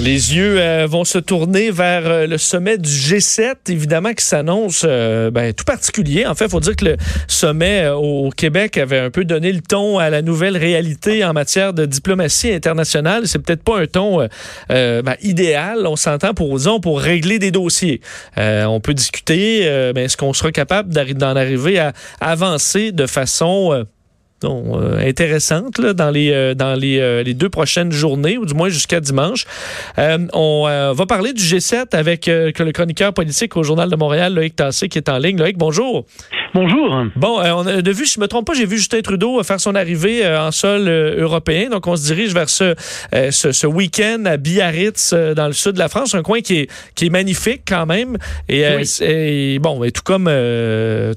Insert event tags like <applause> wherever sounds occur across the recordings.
Les yeux euh, vont se tourner vers euh, le sommet du G7, évidemment, qui s'annonce euh, ben, tout particulier. En fait, il faut dire que le sommet au Québec avait un peu donné le ton à la nouvelle réalité en matière de diplomatie internationale. C'est peut-être pas un ton ben, idéal, on s'entend pour, disons, pour régler des dossiers. on peut discuter, mais est-ce qu'on sera capable d'en arriver à avancer de façon euh, intéressante là, dans les euh, dans les, euh, les, deux prochaines journées ou du moins jusqu'à dimanche. on va parler du G7 avec le chroniqueur politique au journal de Montréal Loïc Tassé qui est en ligne. Loïc, bonjour. Bonjour. Bon, on a de vue, si je me trompe pas, j'ai vu Justin Trudeau faire son arrivée en sol européen. Donc on se dirige vers ce ce, ce week-end à Biarritz dans le sud de la France, un coin qui est qui est magnifique quand même et, et bon, et tout comme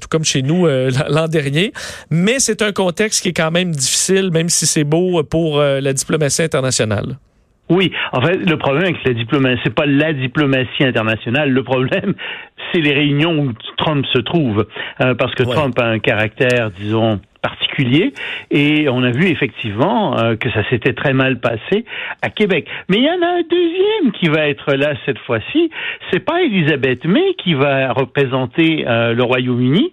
tout comme chez nous <laughs> l'an dernier, mais c'est un contexte qui est quand même difficile, même si c'est beau pour euh, la diplomatie internationale. Oui, en fait, le problème avec la diplomatie, c'est pas la diplomatie internationale. Le problème, <laughs> c'est les réunions où Trump se trouve, euh, parce que Trump a un caractère, disons, particulier et on a vu effectivement euh, que ça s'était très mal passé à Québec. Mais il y en a un deuxième qui va être là cette fois-ci. C'est pas Elisabeth May qui va représenter euh, le Royaume-Uni,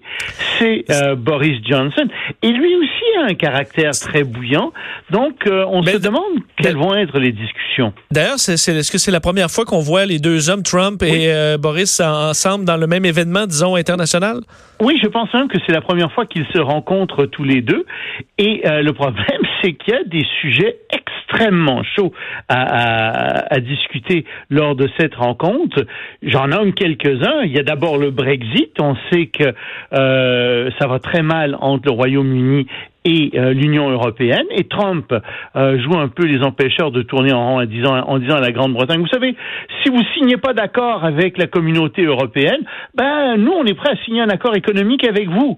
c'est euh, Boris Johnson. Et lui aussi a un caractère très bouillant. Donc on se demande quelles vont être les discussions? D'ailleurs, est-ce que c'est la première fois qu'on voit les deux hommes, Trump et Boris, ensemble dans le même événement, disons, international? Oui, je pense même que c'est la première fois qu'ils se rencontrent tous les deux. Et euh, le problème, <laughs> c'est qu'il y a des sujets extrêmement chauds à, à, discuter lors de cette rencontre. J'en nomme quelques-uns. Il y a d'abord le Brexit. On sait que euh, ça va très mal entre le Royaume-Uni et euh, l'Union européenne. Et Trump euh, joue un peu les empêcheurs de tourner en rond en disant, en disant à la Grande-Bretagne, vous savez, si vous signez pas d'accord avec la communauté européenne, ben nous, on est prêt à signer un accord économique avec vous.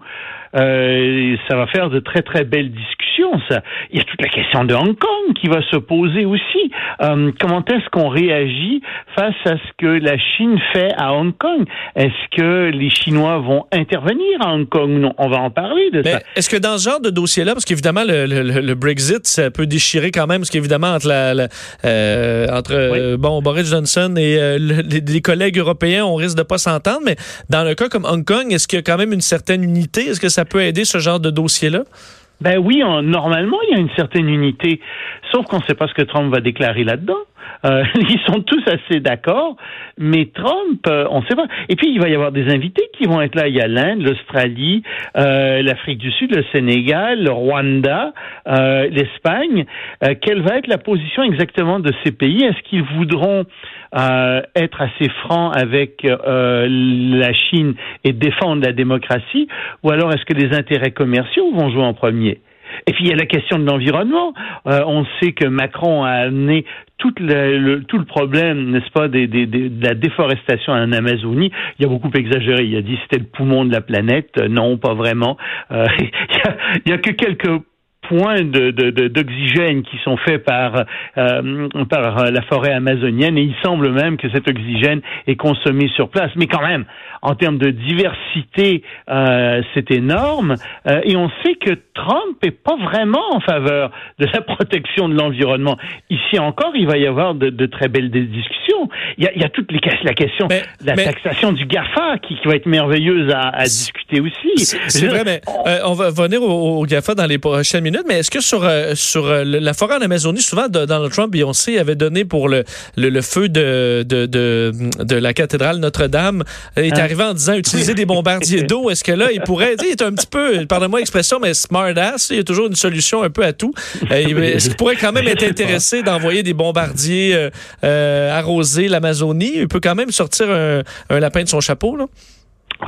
Euh, ça va faire de très très belles discussions. Ça. Il y a toute la question de Hong Kong qui va se poser aussi. Euh, comment est-ce qu'on réagit face à ce que la Chine fait à Hong Kong? Est-ce que les Chinois vont intervenir à Hong Kong? Non, on va en parler de ça. Est-ce que dans ce genre de dossier-là, parce qu'évidemment le, le, Brexit, ça peut déchirer quand même, parce qu'évidemment entre la, euh, entre euh, bon Boris Johnson et euh, les, collègues européens, on risque de pas s'entendre. Mais dans le cas comme Hong Kong, est-ce qu'il y a quand même une certaine unité? Est-ce que ça ça peut aider ce genre de dossier-là? Ben oui, normalement, il y a une certaine unité, sauf qu'on ne sait pas ce que Trump va déclarer là-dedans. Euh, <laughs> ils sont tous assez d'accord, mais Trump, euh, on ne sait pas. Et puis, il va y avoir des invités qui vont être là. Il y a l'Inde, l'Australie, euh, l'Afrique du Sud, le Sénégal, le Rwanda, l'Espagne. quelle va être la position exactement de ces pays? Est-ce qu'ils voudront être assez francs avec la Chine et défendre la démocratie, ou alors est-ce que les intérêts commerciaux vont jouer en premier? Et puis il y a la question de l'environnement. Euh, on sait que Macron a amené tout le, tout le problème, n'est-ce pas, des, des, de la déforestation en Amazonie. Il a beaucoup exagéré. Il a dit c'était le poumon de la planète. Non, pas vraiment. Euh, <laughs> il, y a, que quelques points d'oxygène de, de, qui sont faits par, euh, par la forêt amazonienne et il semble même que cet oxygène est consommé sur place. Mais quand même, en termes de diversité, euh, c'est énorme. Euh, et on sait que Trump est pas vraiment en faveur de la <laughs> protection de l'environnement. Ici encore, il va y avoir de, de très belles discussions. Il y a, il y a toute les, la question de la taxation du GAFA qui, qui, va être merveilleuse à, à discuter aussi. C'est vrai, mais euh, on va venir au, GAFA dans les prochaines minutes. Mais est-ce que sur, euh, sur la forêt en Amazonie, souvent Donald Trump, Beyoncé avait donné pour le, le, feu de, de, de, de, la cathédrale Notre-Dame, est hein? en disant utiliser des bombardiers d'eau. Est-ce que là, il pourrait, il est un petit peu, pardonnez-moi l'expression, mais smart ass. Il y a toujours une solution un peu à tout. Euh, est-ce qu'il pourrait quand même être intéressé d'envoyer des bombardiers euh, euh, arroser l'Amazonie? Il peut quand même sortir un, lapin de son chapeau, là?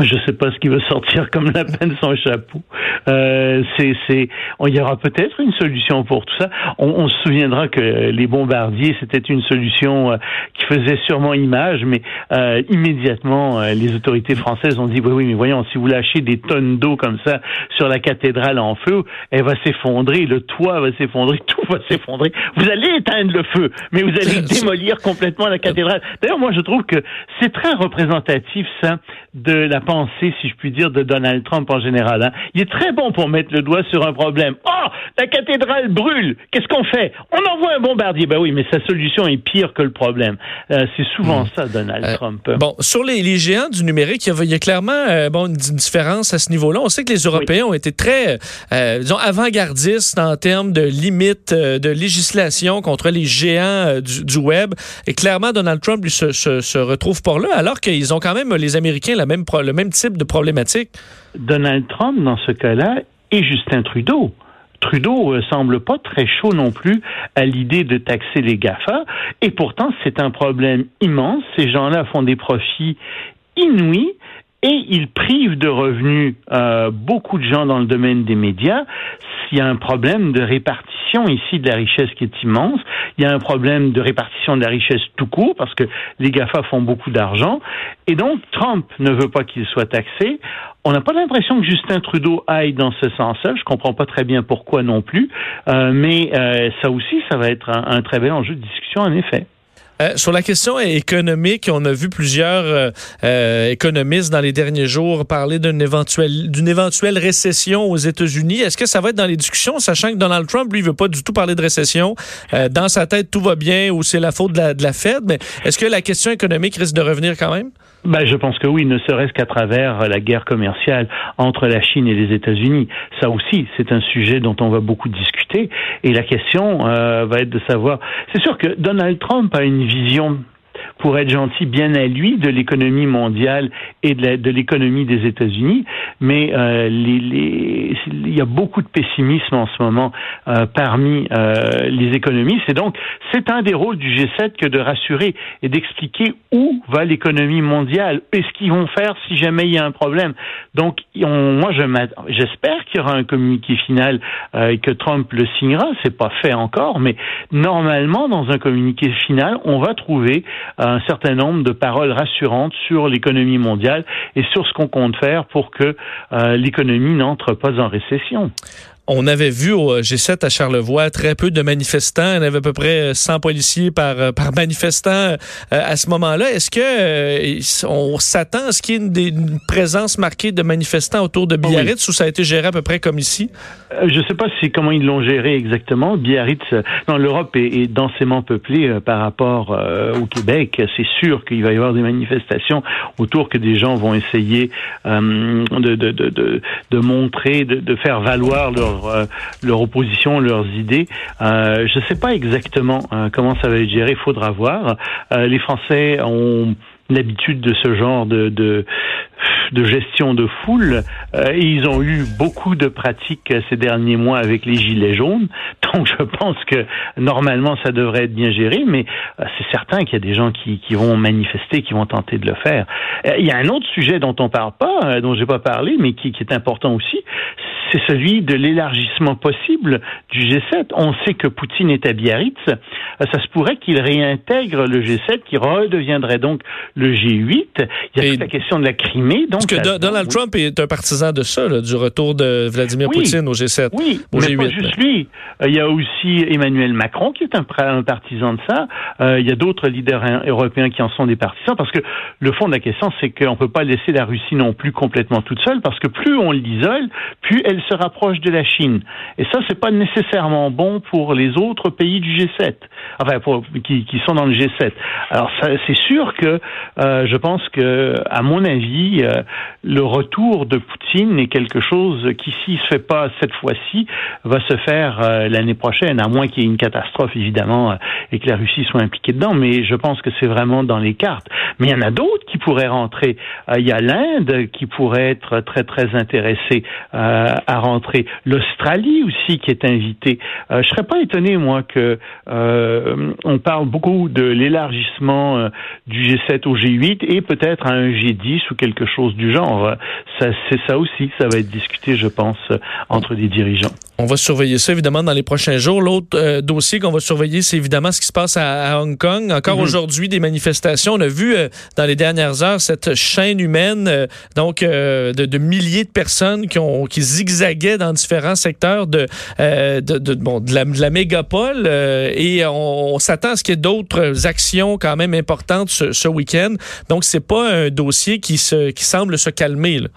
Je sais pas ce qui va sortir comme la peine son chapeau. Euh, c'est, c'est, il y aura peut-être une solution pour tout ça. On, on, se souviendra que les bombardiers, c'était une solution euh, qui faisait sûrement image, mais euh, immédiatement, euh, les autorités françaises ont dit oui, oui, mais voyons, si vous lâchez des tonnes d'eau comme ça sur la cathédrale en feu, elle va s'effondrer, le toit va s'effondrer, <laughs> tout va s'effondrer. Vous allez éteindre le feu, mais vous allez <laughs> démolir complètement la cathédrale. D'ailleurs, moi, je trouve que c'est très représentatif ça de la pensée, si je puis dire, de Donald Trump en général. Hein. Il est très bon pour mettre le doigt sur un problème. Oh, la cathédrale brûle. Qu'est-ce qu'on fait? On envoie un bombardier. Ben oui, mais sa solution est pire que le problème. Euh, c'est souvent hmm. ça, Donald euh, Trump. Bon, sur les, les, géants du numérique, il y a, clairement euh, bon, une, différence à ce niveau-là. On sait que les Européens ont été très, disons, avant-gardistes en termes de limites de législation contre les géants du, du, web. Et clairement, Donald Trump lui, se, se, se retrouve par là, alors qu'ils ont quand même, les Américains, la même, le même type de problématique. Donald Trump, dans ce cas-là, et Justin Trudeau. Trudeau euh, semble pas très chaud non plus à l'idée de taxer les GAFA, et pourtant c'est un problème immense. Ces gens-là font des profits inouïs et ils privent de revenus euh, beaucoup de gens dans le domaine des médias. S'il y a un problème de répartition ici de la richesse qui est immense, il y a un problème de répartition de la richesse tout court parce que les GAFA font beaucoup d'argent et donc Trump ne veut pas qu'il soit taxé. On n'a pas l'impression que Justin Trudeau aille dans ce sens-là. Je comprends pas très bien pourquoi non plus, euh, mais euh, ça aussi, ça va être un, un très bel enjeu de discussion en effet. Euh, sur la question économique, on a vu plusieurs euh, euh, économistes dans les derniers jours parler d'une éventuelle, éventuelle récession aux États-Unis. Est-ce que ça va être dans les discussions, sachant que Donald Trump, lui, veut pas du tout parler de récession? dans sa tête, tout va bien ou c'est la faute de la, de la Fed. Mais est-ce que la question économique risque de revenir quand même? Ben, je pense que oui, ne serait-ce qu'à travers la guerre commerciale entre la Chine et les États-Unis. Ça aussi, c'est un sujet dont on va beaucoup discuter. Et la question euh, va être de savoir. C'est sûr que Donald Trump a une vision pour être gentil, bien à lui de l'économie mondiale et de l'économie des États-Unis, mais euh, les, les, il y a beaucoup de pessimisme en ce moment euh, parmi euh, les économistes, et donc c'est un des rôles du G7 que de rassurer et d'expliquer où va l'économie mondiale et ce qu'ils vont faire si jamais il y a un problème. Donc, on, moi, j'espère qu'il y aura un communiqué final euh, et que Trump le signera. C'est pas fait encore, mais normalement, dans un communiqué final, on va trouver un certain nombre de paroles rassurantes sur l'économie mondiale et sur ce qu'on compte faire pour que euh, l'économie n'entre pas en récession. On avait vu au G7 à Charlevoix très peu de manifestants. Il y avait à peu près 100 policiers par, euh, par <laughs> manifestant euh, à ce moment-là. Est-ce que on s'attend à ce qu'il y ait une, présence marquée de manifestants autour de Biarritz ou ça a été géré à peu près comme ici? je ne sais pas si comment ils l'ont géré exactement. Biarritz, non, l'Europe est, densément peuplée par rapport au Québec. C'est sûr qu'il va y avoir des manifestations autour que des gens vont essayer de, de, de, de, montrer, de, de faire valoir leur euh, leur, opposition, leurs idées. Euh, je ne sais pas exactement euh, comment ça va être géré, il faudra voir. les Français ont l'habitude de ce genre de, de, gestion de foule euh, ils ont eu beaucoup de pratiques ces derniers mois avec les gilets jaunes. <laughs> Donc je pense que normalement ça devrait être bien géré, mais euh, c'est certain qu'il y a des gens qui, vont manifester, qui vont tenter de le faire. Euh, il y a un autre sujet dont on parle pas, dont j'ai pas parlé, mais qui, qui est important aussi, c'est celui de l'élargissement possible du G7. On sait que Poutine est à Biarritz. Ça se pourrait qu'il réintègre le G7, qui redeviendrait donc le G8. Il y a toute la question de la Crimée. Donc, Parce que Donald Trump est un partisan de ça, du retour de Vladimir Poutine au G7. Oui, au mais G8, pas juste lui. Euh, il y a aussi Emmanuel Macron qui est un, partisan de ça. Euh, il y a d'autres leaders européens qui en sont des partisans parce que le fond de la question, c'est qu'on ne peut pas laisser la Russie non plus complètement toute seule parce que plus on l'isole, plus elle se rapproche de la Chine. Et ça, c'est pas nécessairement bon pour les autres pays du G7, enfin pour, qui, qui sont dans le G7. Alors c'est sûr que euh, je pense que, à mon avis, euh, le retour de Poutine est quelque chose qui, s'il se fait pas cette fois-ci, va se faire euh, l'année prochaine, à moins qu'il y ait une catastrophe évidemment euh, et que la Russie soit impliquée dedans. Mais je pense que c'est vraiment dans les cartes. Mais il y en a d'autres qui pourraient rentrer. Euh, il y a l'Inde qui pourrait être très très intéressée à rentrer. L'Australie aussi qui est invitée. je serais pas étonné moi que on parle beaucoup de l'élargissement du G7 au G8 et peut-être à un G10 ou quelque chose du genre. Ça, c'est ça aussi, ça va être discuté, je pense, entre les dirigeants. On va surveiller ça évidemment dans les prochains jours. L'autre euh, dossier qu'on va surveiller, c'est évidemment ce qui se passe à, Hong Kong. Encore mhm. aujourd'hui, des manifestations. On a vu euh, dans les dernières heures cette chaîne humaine, euh, donc de, milliers de personnes qui ont qui zigzaguaient dans différents secteurs de de, bon, de, la, mégapole. et on, s'attend à ce qu'il y ait d'autres actions quand même importantes ce, ce week-end. Donc c'est pas un dossier qui se qui semble se calmer. Là.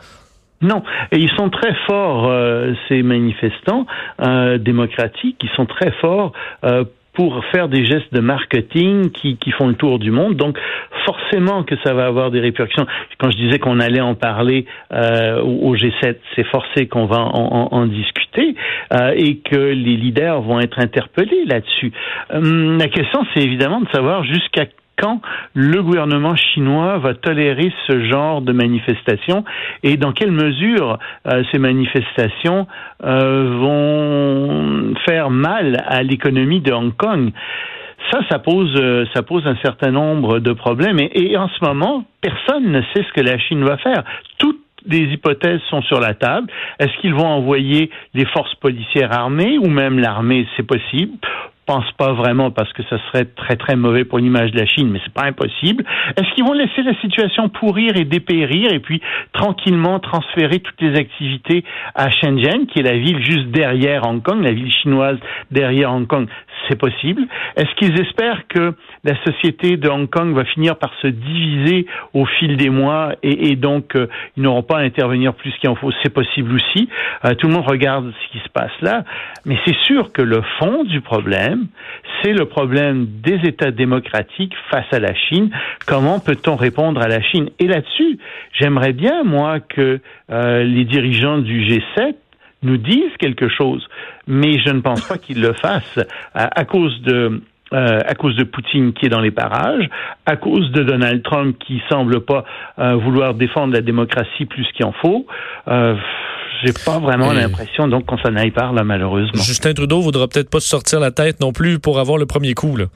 Non, et ils sont très forts, euh, ces manifestants euh, démocratiques, ils sont très forts euh, pour faire des gestes de marketing qui, font le tour du monde. Donc, forcément que ça va avoir des répercussions. Quand je disais qu'on allait en parler euh, au G7, c'est forcé qu'on va en, en, discuter euh, et que les leaders vont être interpellés là-dessus. Hum, la question, c'est évidemment de savoir jusqu'à quand le gouvernement chinois va tolérer ce genre de manifestations et dans quelle mesure euh, ces manifestations euh, vont faire mal à l'économie de Hong Kong. Ça, ça pose, euh, un certain nombre de problèmes. Et, en ce moment, personne ne sait ce que la Chine va faire. Toutes les hypothèses sont sur la table. Est-ce qu'ils vont envoyer les forces policières armées ou même l'armée? C'est possible pense pas vraiment parce que ça serait très très mauvais pour l'image de la Chine, mais c'est pas impossible. Est-ce qu'ils vont laisser la situation pourrir et dépérir et puis tranquillement transférer toutes les activités à Shenzhen, qui est la ville juste derrière Hong Kong, la ville chinoise derrière Hong Kong? C'est possible. Est-ce qu'ils espèrent que la société de Hong Kong va finir par se diviser au fil des mois et, donc euh, ils n'auront pas à intervenir plus qu'il en faut? C'est possible aussi. Euh, tout le monde regarde ce qui se passe là, mais c'est sûr que le fond du problème c'est le problème des États démocratiques face à la Chine. Comment peut-on répondre à la Chine? Et là-dessus, j'aimerais bien, moi, que euh, les dirigeants du G7 nous disent quelque chose, mais je ne pense pas qu'ils le fassent à, cause de euh, à cause de Poutine qui est dans les parages, à cause de Donald Trump qui semble pas euh, vouloir défendre la démocratie plus qu'il en faut. J'ai pas vraiment l'impression donc qu'on s'en aille par là malheureusement. Justin Trudeau voudra peut-être pas se sortir la tête non plus pour avoir le premier coup là.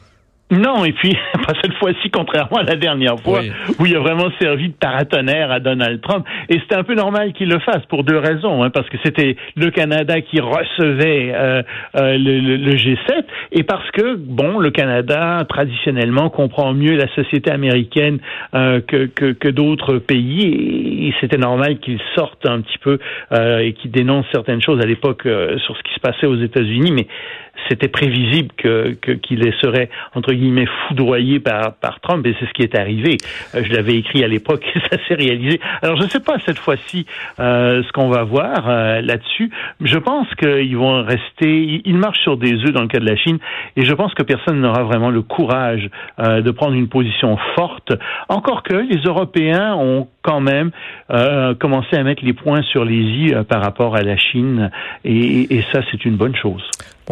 Non, et puis, <laughs> pas cette fois-ci, contrairement à la dernière fois, où il a vraiment servi de paratonnerre à Donald Trump. Et c'était un peu normal qu'il le fasse pour deux raisons. Hein, parce que c'était le Canada qui recevait euh, euh, le, le, G7, et parce que, bon, le Canada, traditionnellement, comprend mieux la société américaine euh, que, que, que d'autres pays, et, c'était normal qu'il sorte un petit peu et qu'il dénonce certaines choses à l'époque sur ce qui se passait aux États-Unis. Mais c'était prévisible que qu'il serait entre guillemets foudroyé par par Trump et c'est ce qui est arrivé. Euh, je l'avais écrit à l'époque <laughs> et ça s'est réalisé. Alors je ne sais pas cette fois-ci euh, ce qu'on va voir euh, là-dessus. Je pense qu'ils vont rester. Ils marchent sur des œufs dans le cas de la Chine et je pense que personne n'aura vraiment le courage de prendre une position forte. Encore que les Européens ont quand même commencé à mettre les points sur les i par rapport à la Chine et, et ça c'est une bonne chose.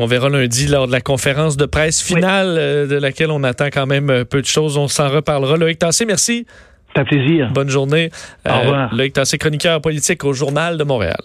On verra lundi lors de la conférence de presse finale euh, de laquelle on attend quand même euh, peu de choses. On s'en reparlera. Loïc Tassé, merci. C'est un plaisir. Bonne journée. Au revoir. Euh, Loïc Tassé, chroniqueur politique au Journal de Montréal.